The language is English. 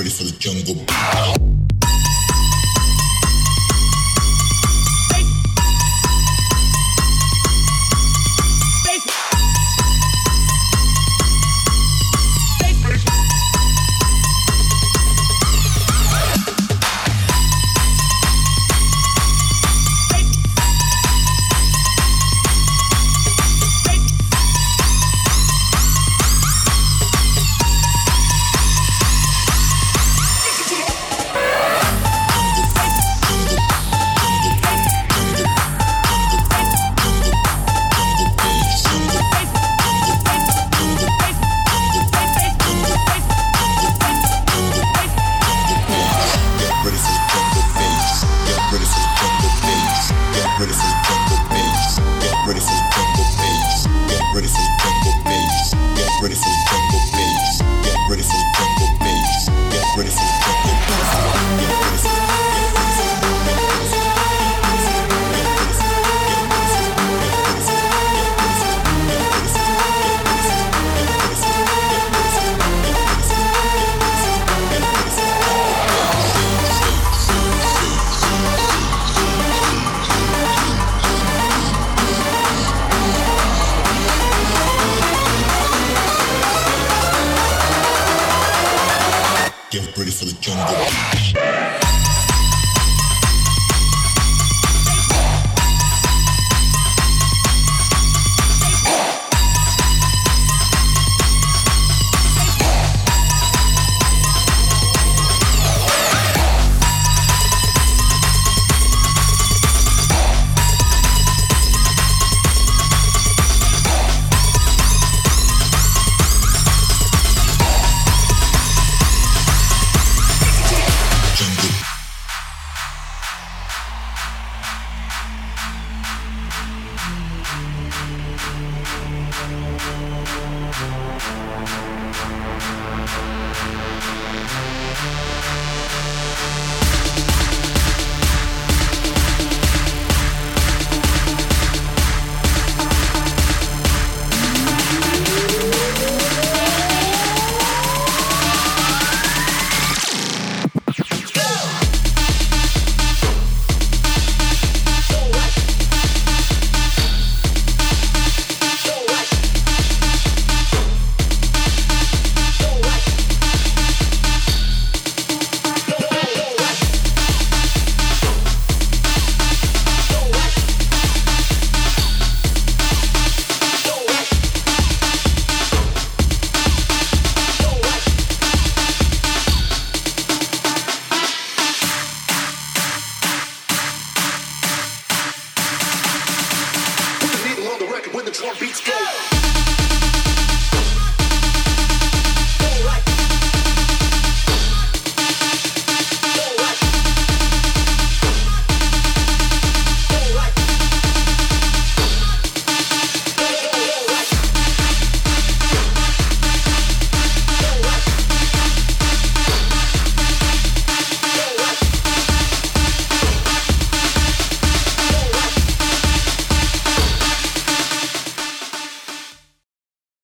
ready for the jungle.